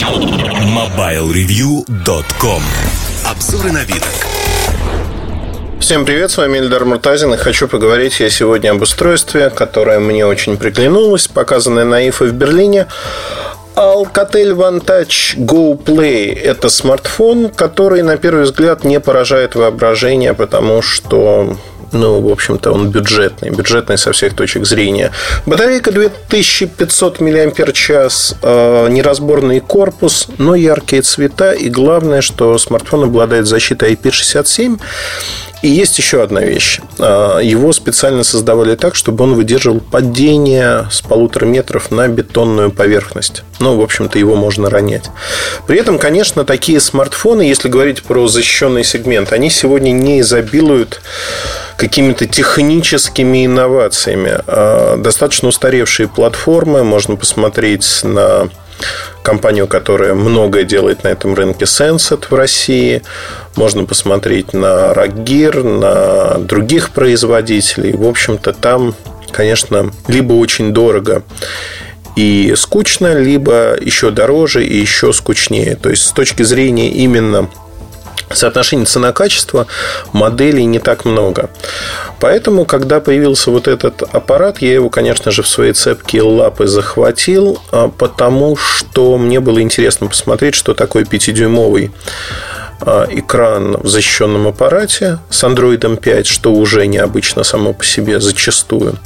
MobileReview.com Обзоры на вид. Всем привет, с вами Ильдар Муртазин, и хочу поговорить я сегодня об устройстве, которое мне очень приглянулось, показанное на IFA в Берлине. Alcatel One Touch Go Play – это смартфон, который, на первый взгляд, не поражает воображение, потому что ну, в общем-то, он бюджетный, бюджетный со всех точек зрения. Батарейка 2500 мАч, э, неразборный корпус, но яркие цвета, и главное, что смартфон обладает защитой IP67, и есть еще одна вещь. А, его специально создавали так, чтобы он выдерживал падение с полутора метров на бетонную поверхность. Ну, в общем-то, его можно ронять. При этом, конечно, такие смартфоны, если говорить про защищенный сегмент, они сегодня не изобилуют какими-то техническими инновациями. А, достаточно устаревшие платформы. Можно посмотреть на компанию, которая многое делает на этом рынке, Senset в России. Можно посмотреть на Ragir, на других производителей. В общем-то, там, конечно, либо очень дорого и скучно, либо еще дороже и еще скучнее. То есть, с точки зрения именно соотношение цена-качество моделей не так много. Поэтому, когда появился вот этот аппарат, я его, конечно же, в свои цепкие лапы захватил, а, потому что мне было интересно посмотреть, что такое 5-дюймовый а, экран в защищенном аппарате с Android 5, что уже необычно само по себе зачастую.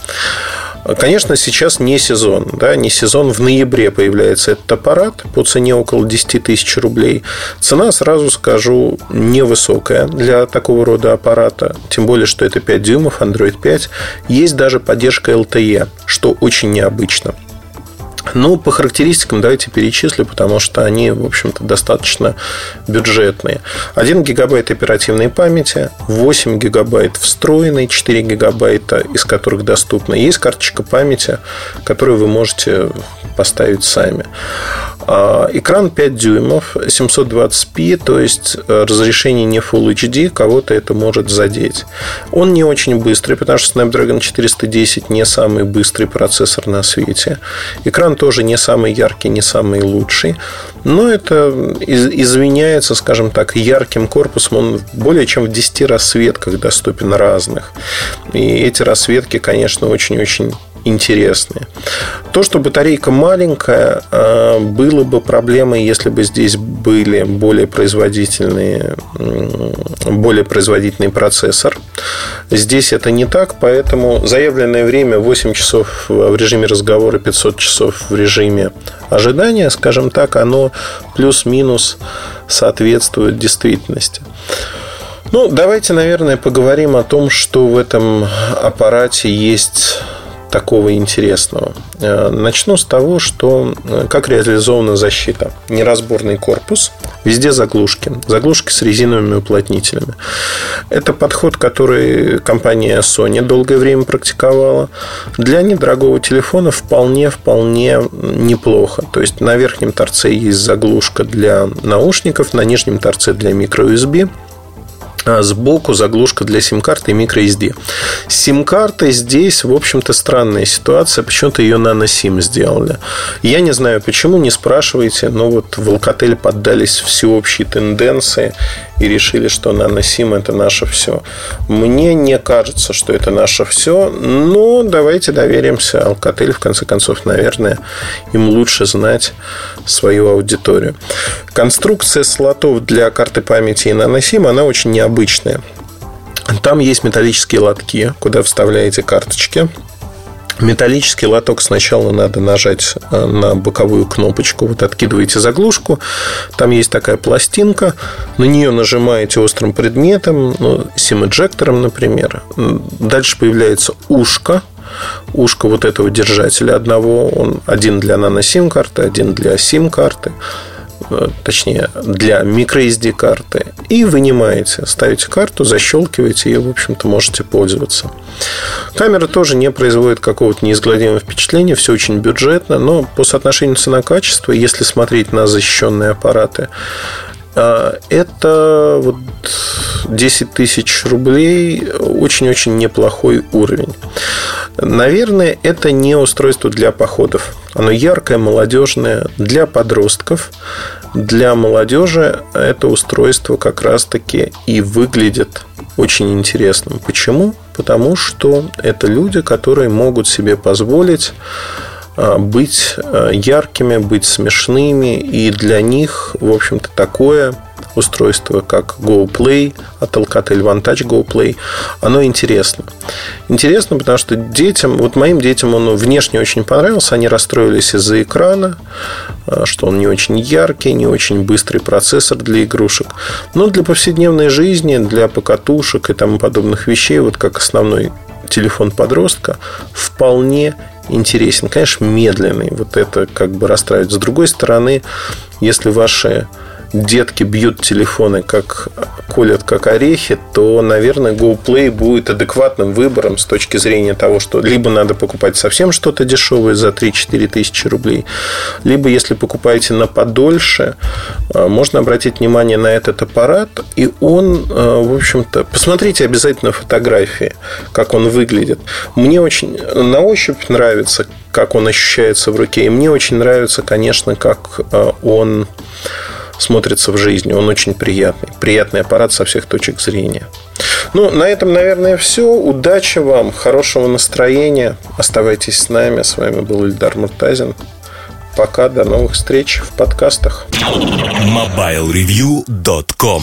Конечно, сейчас не сезон. Да, не сезон. В ноябре появляется этот аппарат по цене около 10 тысяч рублей. Цена, сразу скажу, невысокая для такого рода аппарата. Тем более, что это 5 дюймов, Android 5. Есть даже поддержка LTE, что очень необычно. Ну, по характеристикам давайте перечислю, потому что они, в общем-то, достаточно бюджетные. 1 гигабайт оперативной памяти, 8 гигабайт встроенной, 4 гигабайта, из которых доступна. Есть карточка памяти, которую вы можете поставить сами. А, экран 5 дюймов, 720p, то есть э, разрешение не Full HD, кого-то это может задеть. Он не очень быстрый, потому что Snapdragon 410 не самый быстрый процессор на свете. Экран тоже не самый яркий, не самый лучший. Но это извиняется, скажем так, ярким корпусом. Он более чем в 10 рассветках доступен разных. И эти рассветки, конечно, очень-очень интересные. То, что батарейка маленькая, а, было бы проблемой, если бы здесь были более производительные, более производительный процессор. Здесь это не так, поэтому заявленное время 8 часов в режиме разговора, 500 часов в режиме ожидания, скажем так, оно плюс-минус соответствует действительности. Ну, давайте, наверное, поговорим о том, что в этом аппарате есть такого интересного? Э, начну с того, что э, как реализована защита. Неразборный корпус, везде заглушки. Заглушки с резиновыми уплотнителями. Это подход, который компания Sony долгое время практиковала. Для недорогого телефона вполне-вполне неплохо. То есть на верхнем торце есть заглушка для наушников, на нижнем торце для microUSB а сбоку заглушка для сим-карты и microSD. С сим-картой здесь, в общем-то, странная ситуация. Почему-то ее на сим сделали. Я не знаю почему, не спрашивайте, но вот в Alcatel поддались всеобщей тенденции и решили, что наносим это наше все. Мне не кажется, что это наше все, но давайте доверимся Alcatel, в конце концов, наверное, им лучше знать свою аудиторию. Конструкция слотов для карты памяти и наносим, она очень необычная. Там есть металлические лотки, куда вставляете карточки. Металлический лоток сначала надо нажать э, на боковую кнопочку. Вот откидываете заглушку. Там есть такая пластинка. На нее нажимаете острым предметом, ну, сим-эджектором, например. Дальше появляется ушко. Ушко вот этого держателя одного. Он один для нано-сим-карты, один для сим-карты. Э, точнее, для microSD карты, и вынимаете, ставите карту, защелкиваете и, в общем-то, можете пользоваться. Камера тоже не производит какого-то неизгладимого впечатления, все очень бюджетно, но по соотношению цена-качество, если смотреть на защищенные аппараты, это вот 10 тысяч рублей очень-очень неплохой уровень. Наверное, это не устройство для походов. Оно яркое, молодежное, для подростков. Для молодежи это устройство как раз-таки и выглядит очень интересным. Почему? Потому что это люди, которые могут себе позволить а, быть а, яркими, быть смешными, и для них, в общем-то, такое устройство, как GoPlay от Alcatel Touch GoPlay, оно интересно. Интересно, потому что детям, вот моим детям он внешне очень понравился, они расстроились из-за экрана, а, что он не очень яркий, не очень быстрый процессор для игрушек. Но для повседневной жизни, для покатушек и тому подобных вещей, вот как основной телефон подростка, вполне интересен. Конечно, медленный. Вот это как бы расстраивает. С другой стороны, если ваши детки бьют телефоны, как колят как орехи, то, наверное, GoPlay будет адекватным выбором с точки зрения того, что либо надо покупать совсем что-то дешевое за 3-4 тысячи рублей, либо, если покупаете на подольше, а, можно обратить внимание на этот аппарат, и он, а, в общем-то, посмотрите обязательно фотографии, как он выглядит. Мне очень на ощупь нравится, как он ощущается в руке, и мне очень нравится, конечно, как а, он смотрится в жизни. Он очень приятный. Приятный аппарат со всех точек зрения. Ну, на этом, наверное, все. Удачи вам, хорошего настроения. Оставайтесь с нами. С вами был Ильдар Муртазин. Пока, до новых встреч в подкастах. MobileReview.com